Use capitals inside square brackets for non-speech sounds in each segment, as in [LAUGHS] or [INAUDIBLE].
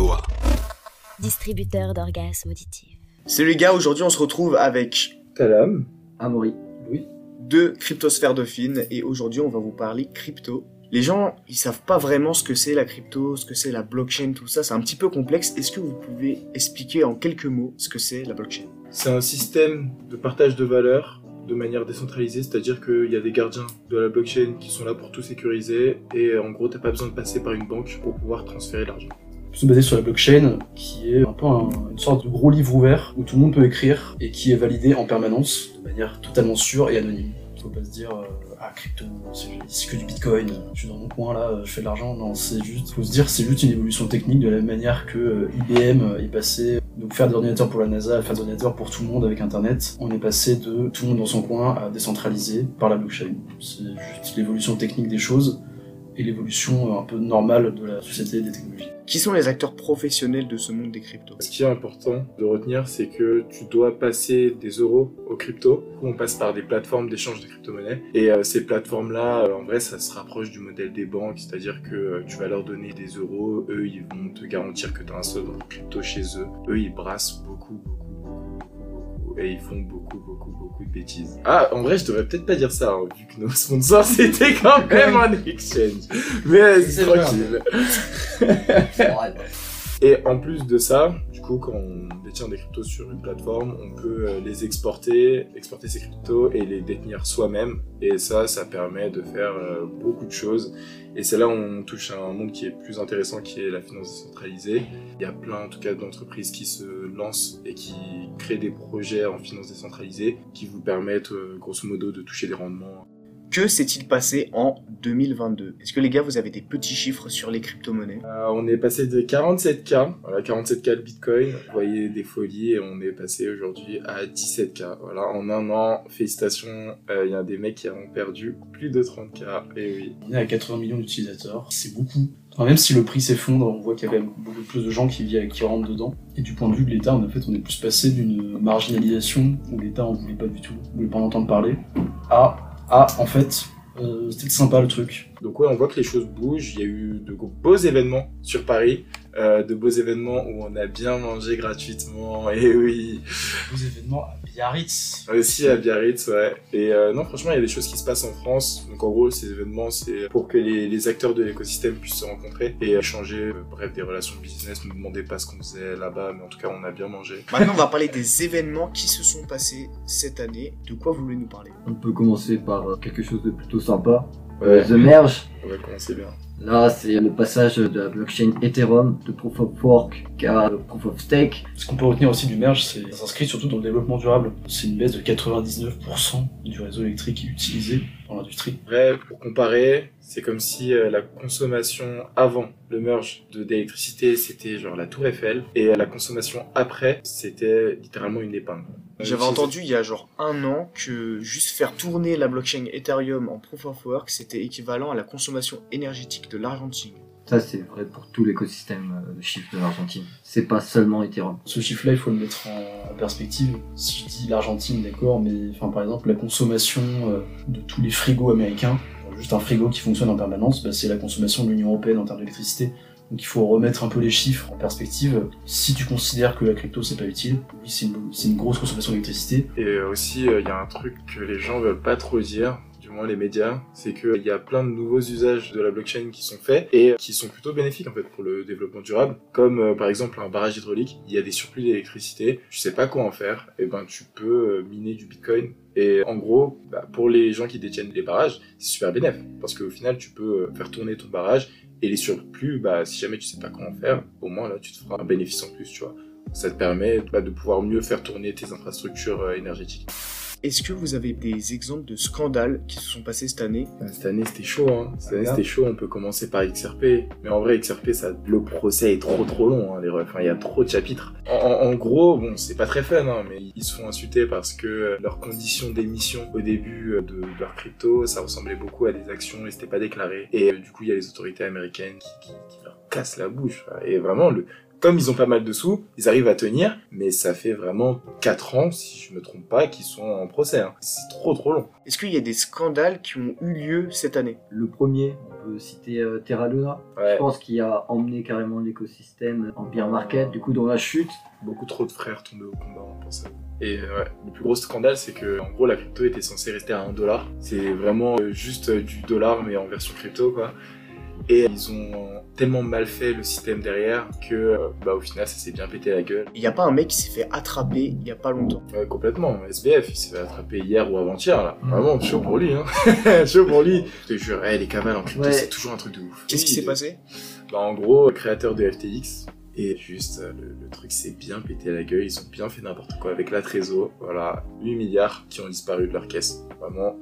Iowa. Distributeur d'orgasmes auditifs. Salut les gars, aujourd'hui on se retrouve avec Talam, Amaury. Louis. deux cryptosphères dauphines et aujourd'hui on va vous parler crypto. Les gens, ils savent pas vraiment ce que c'est la crypto, ce que c'est la blockchain, tout ça, c'est un petit peu complexe. Est-ce que vous pouvez expliquer en quelques mots ce que c'est la blockchain? C'est un système de partage de valeurs de manière décentralisée, c'est-à-dire qu'il y a des gardiens de la blockchain qui sont là pour tout sécuriser et en gros t'as pas besoin de passer par une banque pour pouvoir transférer l'argent. Nous basé sur la blockchain, qui est un peu un- une sorte de gros livre ouvert où tout le monde peut écrire et qui est validé en permanence de manière totalement sûre et anonyme. Faut pas se dire euh, ah crypto, c'est que du bitcoin, je suis dans mon coin là, je fais de l'argent. Non, c'est juste, faut se dire c'est juste une évolution technique de la même manière que euh, IBM est passé de faire des ordinateurs pour la NASA à faire des ordinateurs pour tout le monde avec Internet. On est passé de tout le monde dans son coin à décentraliser par la blockchain. C'est juste l'évolution technique des choses et l'évolution euh, un peu normale de la société et des technologies. Qui sont les acteurs professionnels de ce monde des cryptos? Ce qui est important de retenir, c'est que tu dois passer des euros aux crypto. On passe par des plateformes d'échange de crypto-monnaies. Et euh, ces plateformes-là, euh, en vrai, ça se rapproche du modèle des banques. C'est-à-dire que euh, tu vas leur donner des euros. Eux, ils vont te garantir que tu as un solde en crypto chez eux. Eux, ils brassent beaucoup, beaucoup, beaucoup, beaucoup, beaucoup. Et ils font beaucoup, beaucoup, Ah, en vrai, je devrais peut-être pas dire ça, hein, vu que nos sponsors, [LAUGHS] c'était quand même [LAUGHS] un exchange. Mais vas-y, C'est tranquille. [LAUGHS] Et en plus de ça, du coup, quand on détient des cryptos sur une plateforme, on peut euh, les exporter, exporter ces cryptos et les détenir soi-même. Et ça, ça permet de faire euh, beaucoup de choses. Et c'est là où on touche à un monde qui est plus intéressant, qui est la finance décentralisée. Il y a plein, en tout cas, d'entreprises qui se lancent et qui créent des projets en finance décentralisée qui vous permettent, euh, grosso modo, de toucher des rendements Que s'est-il passé en 2022 Est-ce que les gars, vous avez des petits chiffres sur les crypto-monnaies? Euh, on est passé de 47K, voilà, 47K le Bitcoin, vous voyez des folies, et on est passé aujourd'hui à 17K. Voilà, en un an, félicitations, euh, il y a des mecs qui ont perdu plus de 30K, et oui. On est à 80 millions d'utilisateurs, c'est beaucoup. Enfin, même si le prix s'effondre, on voit qu'il y a quand même beaucoup plus de gens qui, qui rentrent dedans. Et du point de vue de l'État, en fait, on est plus passé d'une marginalisation où l'État en voulait pas du tout, voulait pas en entendre parler, à, à en fait, euh, c'était sympa le truc. Donc ouais, on voit que les choses bougent, il y a eu de beaux événements sur Paris, euh, de beaux événements où on a bien mangé gratuitement, [LAUGHS] et oui, Aux événements à Biarritz. aussi à Biarritz, ouais. Et euh, non, franchement, il y a des choses qui se passent en France. Donc en gros, ces événements, c'est pour que les, les acteurs de l'écosystème puissent se rencontrer et échanger, euh, bref, des relations de business. Ne nous demandez pas ce qu'on faisait là-bas, mais en tout cas, on a bien mangé. Maintenant, on va parler des événements qui se sont passés cette année. De quoi vous voulez nous parler? On peut commencer par quelque chose de plutôt sympa. Ouais, The Merge, on va commencer bien. Là c'est le passage de la blockchain Ethereum de Proof of Work à Proof of Stake. Ce qu'on peut retenir aussi du merge, c'est ça s'inscrit surtout dans le développement durable. C'est une baisse de 99% du réseau électrique utilisé dans l'industrie. Vrai, pour comparer, c'est comme si euh, la consommation avant le merge de d'électricité, c'était genre la tour Eiffel, et euh, la consommation après, c'était littéralement une épingle. J'avais entendu il y a genre un an que juste faire tourner la blockchain Ethereum en Proof of Work, c'était équivalent à la consommation énergétique de l'Argentine. Ça c'est vrai pour tout l'écosystème euh, de chiffres de l'Argentine. C'est pas seulement Ethereum. Ce chiffre-là, il faut le mettre en, perspective. Si je dis l'Argentine, d'accord, mais enfin, par exemple, la consommation euh, de tous les frigos américains, juste un frigo qui fonctionne en permanence, bah, c'est la consommation de l'Union Européenne en termes d'électricité. Donc il faut remettre un peu les chiffres en perspective. Si tu considères que la crypto c'est pas utile, oui c'est une, grosse consommation d'électricité. Et euh, aussi, euh, il y a un truc que les gens veulent pas trop dire, moins les médias, c'est qu'il y a plein de nouveaux usages de la blockchain qui sont faits et qui sont plutôt bénéfiques en fait pour le développement durable. Comme euh, par exemple un barrage hydraulique, il y a des surplus d'électricité, tu sais pas quoi en faire, et ben tu peux euh, miner du bitcoin. Et en gros, bah, pour les gens qui détiennent les barrages, c'est super bénéfique parce qu'au final tu peux euh, faire tourner ton barrage et les surplus, bah si jamais tu sais pas comment faire, au moins là tu te feras un bénéfice en plus, tu vois ça te permet bah, de pouvoir mieux faire tourner tes infrastructures euh, énergétiques. Est-ce que vous avez des exemples de scandales qui se sont passés cette année? Euh, Cette année c'était chaud, hein. Cette année c'était chaud, on peut commencer par XRP. Mais en vrai XRP, ça, le procès est trop trop long, hein, les refs. Enfin, il y a trop de chapitres. En, gros, bon, c'est pas très fun, hein, mais ils se font insulter parce que euh, leurs conditions d'émission au début euh, de, de leur crypto, ça ressemblait beaucoup à des actions et c'était pas déclaré. Et euh, du coup, il y a les autorités américaines qui, qui, qui leur cassent la bouche. Et vraiment, le, comme ils ont pas mal de sous, ils arrivent à tenir, mais ça fait vraiment 4 ans, si je me trompe pas, qu'ils sont en procès. hein. C'est trop trop long. Est-ce qu'il y a des scandales qui ont eu lieu cette année? Le premier, on peut citer euh, Terra Luna. Ouais. Je pense qu'il a emmené carrément l'écosystème en bear market. Du coup, dans la chute, Beaucoup trop de frères tombés au combat pour ça. Et euh, ouais, le plus gros scandale, c'est que en gros la crypto était censée rester à 1 dollar. C'est vraiment euh, juste euh, du dollar mais en version crypto quoi. Et ils ont tellement mal fait le système derrière que euh, bah au final ça s'est bien pété la gueule. Il n'y a pas un mec qui s'est fait attraper il y a pas longtemps. Ouais, complètement. SBF, il s'est fait attraper hier ou avant-hier là. Mm. Vraiment chaud pour lui hein. [LAUGHS] chaud pour lui. Je te jure, eh, les cavales en crypto Ouais. c'est toujours un truc de ouf. Qu'est-ce qui s'est passé Bah en gros, créateur de FTX. Et juste, euh, le, le truc s'est bien pété la gueule, ils ont bien fait n'importe quoi avec la trésor. Voilà, 8 milliards qui ont disparu de leur caisse. Vraiment,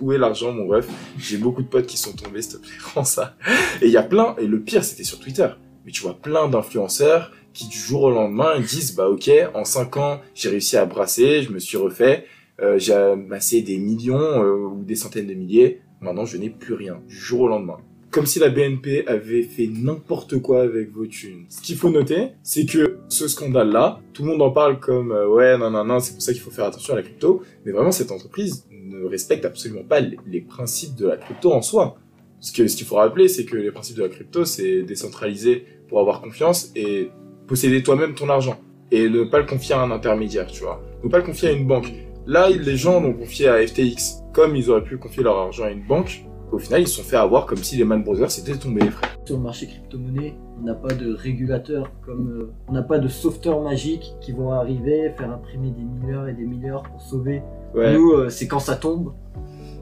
où, est l'argent, mon ref? J'ai beaucoup de potes qui sont tombés, s'il te plaît, [LAUGHS] rends ça. Et il y a plein, et le pire, c'était sur Twitter. Mais tu vois plein d'influenceurs qui, du jour au lendemain, disent Bah, ok, en 5 ans, j'ai réussi à brasser, je me suis refait, euh, j'ai amassé des millions euh, ou des centaines de milliers. Maintenant, je n'ai plus rien, du jour au lendemain comme si la BNP avait fait n'importe quoi avec vos thunes. Ce qu'il faut noter, c'est que ce scandale-là, tout le monde en parle comme euh, ouais, non, non, non, c'est pour ça qu'il faut faire attention à la crypto. Mais vraiment, cette entreprise ne respecte absolument pas les, principes de la crypto en soi. Ce qu'il faut rappeler, c'est que les principes de la crypto, c'est décentraliser pour avoir confiance et posséder toi-même ton argent. Et ne pas le confier à un intermédiaire, tu vois. Ne pas le confier à une banque. Là, les gens l'ont confié à FTX. Comme ils auraient pu confier leur argent à une banque, au final, ils se sont fait avoir comme si les Man Brothers s'étaient tombés, frère. sur le marché crypto-monnaie, on n'a pas de régulateur comme euh, on n'a pas de sauveteurs magiques qui vont arriver, faire imprimer des milliards et des milliards pour sauver. Ouais. Nous, euh, c'est quand ça tombe,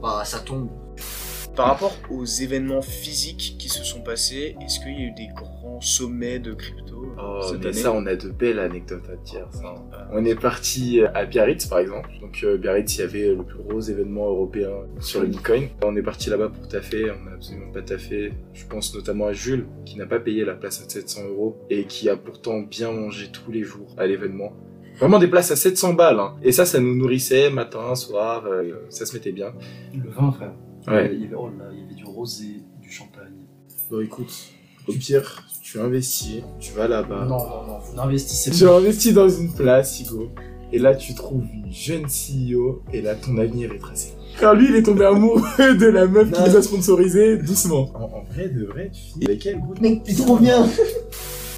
bah ça tombe. Par rapport aux événements physiques qui se sont passés, est-ce qu'il y a eu des grands sommets de crypto euh, Oh, cette mais année ça, on a de belles anecdotes à te dire. Ça. On est parti à Biarritz, par exemple. Donc, euh, Biarritz, il y avait le plus gros événement européen sur le Bitcoin. On est parti là-bas pour taffer. On n'a absolument pas taffé. Je pense notamment à Jules, qui n'a pas payé la place à 700 euros et qui a pourtant bien mangé tous les jours à l'événement. Vraiment des places à 700 balles. hein. Et ça, ça nous nourrissait matin, soir. euh, ça se mettait bien. Le vin, frère. Ouais. Il y avait, oh là, il y avait du rosé, du champagne. Bon, écoute, au pire, tu investis, tu vas là-bas. Non, non, non, vous n'investissez Tu pas. investis dans une place, Hugo. Et là, tu trouves une jeune CEO, et là, ton avenir est tracé. Car lui, il est tombé amoureux de la meuf qui Non. les a sponsorisés doucement. En, en vrai, de vrai, tu finis avec elle, gros. Mec, t'es trop bien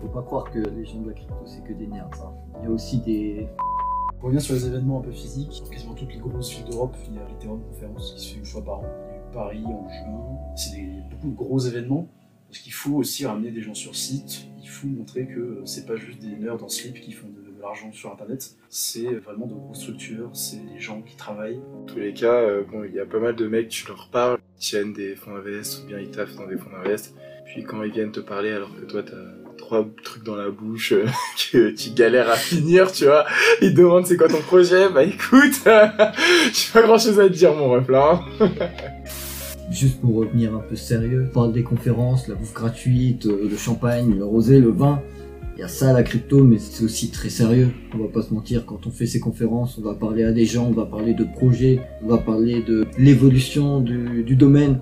Faut pas croire que les gens de la crypto c'est que des nerds. hein. Il y a aussi des. [LAUGHS] On revient sur les événements un peu physiques. Dans quasiment toutes les grosses villes d'Europe, il y a l'Ethereum Conference qui se fait une fois par an. Il y a eu Paris en juin. C'est beaucoup de gros événements. Parce qu'il faut aussi ramener des gens sur site. Il faut montrer que c'est pas juste des nerds en slip qui font de, l'argent sur internet. C'est vraiment de grosses structures. C'est des gens qui travaillent. En tous les cas, euh, bon, il y a pas mal de mecs, tu leur parles, ils tiennent des fonds invest ou bien ils taffent dans des fonds invest. Puis quand ils viennent te parler alors que toi t'as trois trucs dans la bouche euh, [LAUGHS] que tu galères à finir, tu vois, ils te demandent c'est quoi ton projet, bah écoute, [LAUGHS] j'ai pas grand chose à te dire mon ref là. hein. [LAUGHS] Juste pour revenir un peu sérieux, on parle des conférences, la bouffe gratuite, euh, le champagne, le rosé, le vin. Il y a ça la crypto, mais c'est aussi très sérieux. On va pas se mentir, quand on fait ces conférences, on va parler à des gens, on va parler de projets, on va parler de l'évolution du, du domaine.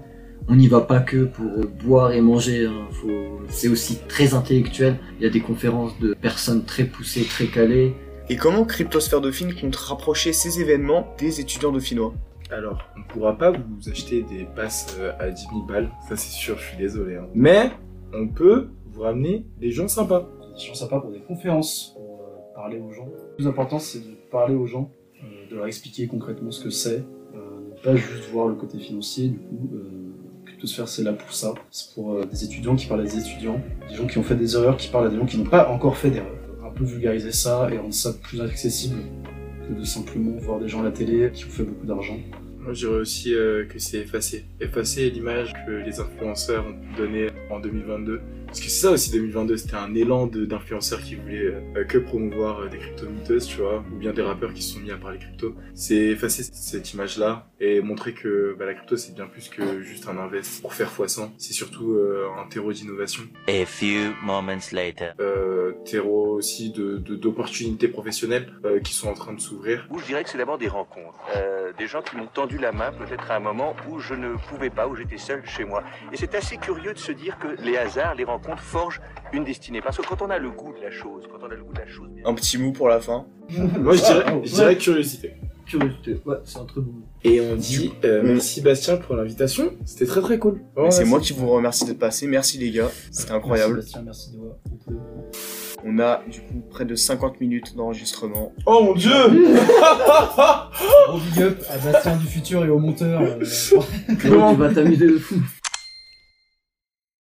On n'y va pas que pour euh, boire et manger. hein. Faut... C'est aussi très intellectuel. Il y a des conférences de personnes très poussées, très calées. Et comment Cryptosphère Dauphine compte rapprocher ces événements des étudiants dauphinois? Alors, on pourra pas vous acheter des passes euh, à 10 000 balles, ça c'est sûr, je suis désolé. hein. Mais on peut vous ramener des gens sympas. des gens sympas pour des conférences, pour euh, parler aux gens. Le plus important, c'est de parler aux gens, euh, de leur expliquer concrètement ce que c'est, euh, ne pas juste voir le côté financier. Du coup, euh, Cryptosphère, c'est là pour ça. C'est pour euh, des étudiants qui parlent à des étudiants, des gens qui ont fait des erreurs, qui parlent à des gens qui n'ont pas encore fait d'erreurs. Un peu vulgariser ça et rendre ça plus accessible que de simplement voir des gens à la télé qui ont fait beaucoup d'argent. Moi, je dirais aussi euh, que c'est effacé. Effacer l'image que les influenceurs ont donnée en 2022. Parce que c'est ça aussi 2022, c'était un élan d'influenceurs qui voulaient euh, que promouvoir euh, des crypto-miteuses, tu vois, ou bien des rappeurs qui se sont mis à parler crypto. C'est effacer cette image-là et montrer que bah, la crypto c'est bien plus que juste un invest pour faire x100. C'est surtout euh, un terreau d'innovation, A few moments later. euh, terreau aussi de de- d'opportunités professionnelles euh, qui sont en train de s'ouvrir. Où je dirais que c'est d'abord des rencontres. Euh, des gens qui m'ont tendu la main peut-être à un moment où je ne pouvais pas, où j'étais seul chez moi. Et c'est assez curieux de se dire que les hasards, les rencontres, rencontre forge une destinée. Parce que quand on a le goût de la chose, quand on a le goût de la chose, bien Un petit mot pour la fin. [LAUGHS] Moi, je dirais, Ouais. je dirais curiosité. Curiosité, ouais, c'est un très bon mot. Et on dit euh, merci Bastien pour l'invitation. C'était très très cool. C'est moi qui vous remercie d'être passé. Merci les gars, c'était incroyable. Merci Bastien, merci Noah. beaucoup. On a du coup près de 50 minutes d'enregistrement. Oh mon dieu [LAUGHS] [LAUGHS] Gros big up à Bastien du futur et au monteur. euh, tu vas t'amuser de fou.